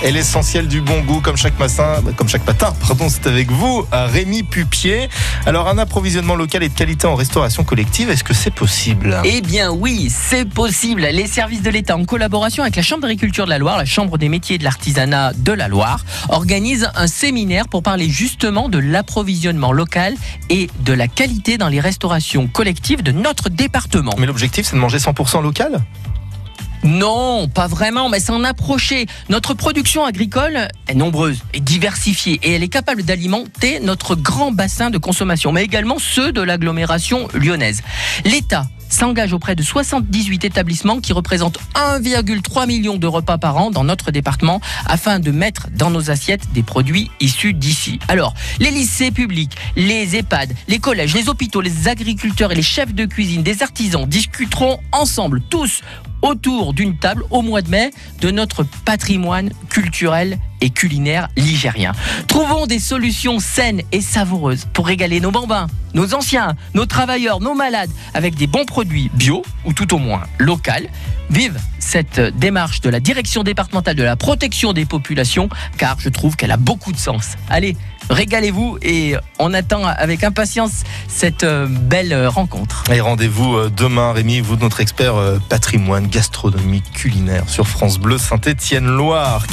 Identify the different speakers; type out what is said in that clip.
Speaker 1: Et l'essentiel du bon goût, comme chaque matin, comme chaque matin, pardon, c'est avec vous, Rémi Pupier. Alors, un approvisionnement local et de qualité en restauration collective, est-ce que c'est possible?
Speaker 2: Eh bien oui, c'est possible. Les services de l'État, en collaboration avec la Chambre d'agriculture de la Loire, la Chambre des métiers et de l'artisanat de la Loire, organisent un séminaire pour parler justement de l'approvisionnement local et de la qualité dans les restaurations collectives de notre département.
Speaker 1: Mais l'objectif, c'est de manger 100% local?
Speaker 2: Non, pas vraiment, mais s'en approcher. Notre production agricole est nombreuse et diversifiée et elle est capable d'alimenter notre grand bassin de consommation, mais également ceux de l'agglomération lyonnaise. L'État s'engage auprès de 78 établissements qui représentent 1,3 million de repas par an dans notre département afin de mettre dans nos assiettes des produits issus d'ici. Alors, les lycées publics, les EHPAD, les collèges, les hôpitaux, les agriculteurs et les chefs de cuisine, des artisans discuteront ensemble tous autour d'une table au mois de mai de notre patrimoine culturel et culinaire ligérien. Trouvons des solutions saines et savoureuses pour régaler nos bambins, nos anciens, nos travailleurs, nos malades avec des bons produits bio ou tout au moins locaux. Vive cette démarche de la direction départementale de la protection des populations car je trouve qu'elle a beaucoup de sens. Allez, régalez-vous et on attend avec impatience cette euh, belle rencontre.
Speaker 1: Et rendez-vous euh, demain, Rémi, vous, notre expert euh, patrimoine gastronomique culinaire sur France Bleu Saint-Étienne-Loire.